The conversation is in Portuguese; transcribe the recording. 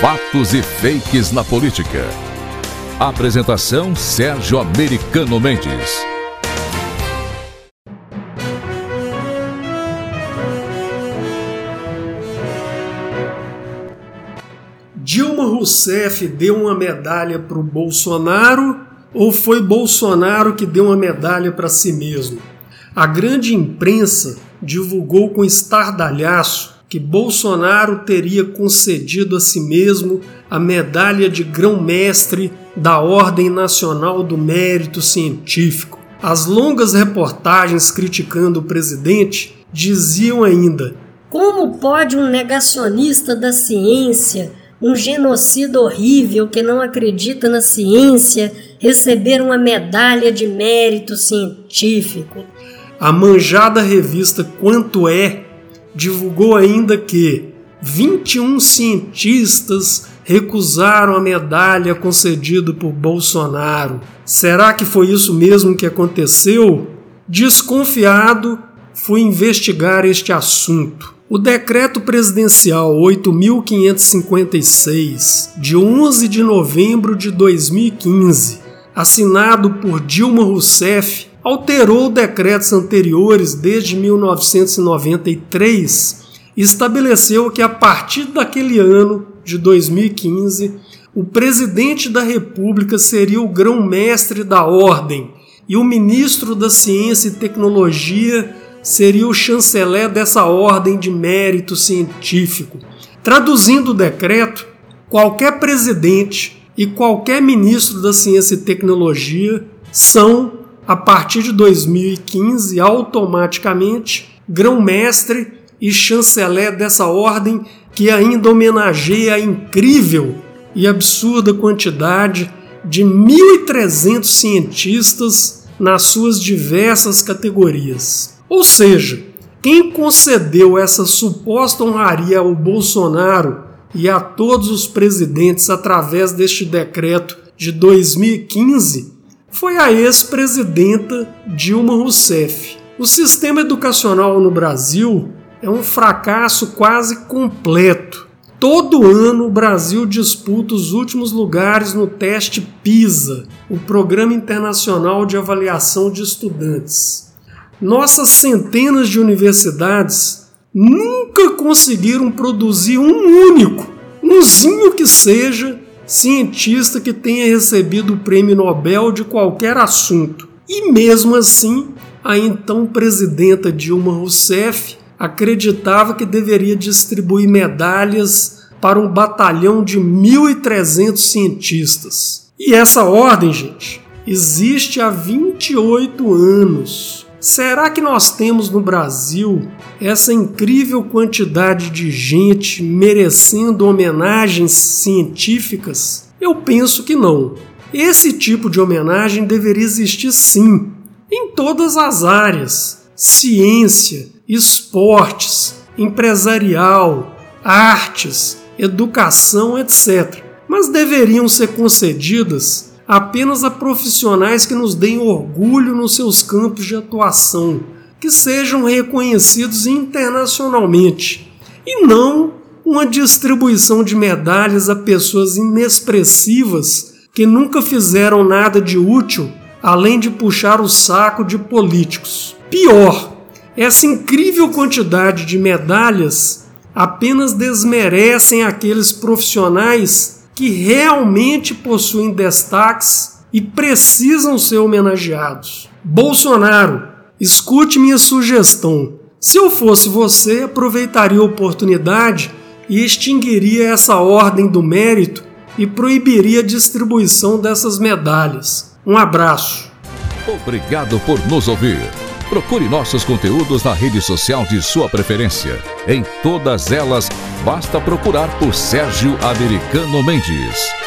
Fatos e fakes na política. Apresentação Sérgio Americano Mendes. Dilma Rousseff deu uma medalha para o Bolsonaro ou foi Bolsonaro que deu uma medalha para si mesmo? A grande imprensa divulgou com estardalhaço que Bolsonaro teria concedido a si mesmo a medalha de grão-mestre da Ordem Nacional do Mérito Científico. As longas reportagens criticando o presidente diziam ainda: Como pode um negacionista da ciência, um genocida horrível que não acredita na ciência, receber uma medalha de mérito científico? A manjada revista Quanto É divulgou ainda que 21 cientistas recusaram a medalha concedida por Bolsonaro. Será que foi isso mesmo que aconteceu? Desconfiado, fui investigar este assunto. O decreto presidencial 8556, de 11 de novembro de 2015, assinado por Dilma Rousseff, alterou decretos anteriores desde 1993 e estabeleceu que a partir daquele ano de 2015 o presidente da República seria o grão-mestre da ordem e o ministro da Ciência e Tecnologia seria o chanceler dessa ordem de mérito científico. Traduzindo o decreto, qualquer presidente e qualquer ministro da Ciência e Tecnologia são a partir de 2015, automaticamente, grão-mestre e chanceler dessa ordem que ainda homenageia a incrível e absurda quantidade de 1.300 cientistas nas suas diversas categorias. Ou seja, quem concedeu essa suposta honraria ao Bolsonaro e a todos os presidentes através deste decreto de 2015 foi a ex-presidenta Dilma Rousseff. O sistema educacional no Brasil é um fracasso quase completo. Todo ano o Brasil disputa os últimos lugares no teste PISA, o Programa Internacional de Avaliação de Estudantes. Nossas centenas de universidades nunca conseguiram produzir um único, umzinho que seja, cientista que tenha recebido o prêmio Nobel de qualquer assunto. E mesmo assim, a então presidenta Dilma Rousseff acreditava que deveria distribuir medalhas para um batalhão de 1.300 cientistas. E essa ordem, gente, existe há 28 anos. Será que nós temos no Brasil essa incrível quantidade de gente merecendo homenagens científicas? Eu penso que não. Esse tipo de homenagem deveria existir sim, em todas as áreas: ciência, esportes, empresarial, artes, educação, etc. Mas deveriam ser concedidas apenas a profissionais que nos deem orgulho nos seus campos de atuação, que sejam reconhecidos internacionalmente, e não uma distribuição de medalhas a pessoas inexpressivas que nunca fizeram nada de útil além de puxar o saco de políticos. Pior, essa incrível quantidade de medalhas apenas desmerecem aqueles profissionais que realmente possuem destaques e precisam ser homenageados. Bolsonaro, escute minha sugestão. Se eu fosse você, aproveitaria a oportunidade e extinguiria essa ordem do mérito e proibiria a distribuição dessas medalhas. Um abraço. Obrigado por nos ouvir. Procure nossos conteúdos na rede social de sua preferência. Em todas elas, basta procurar por Sérgio Americano Mendes.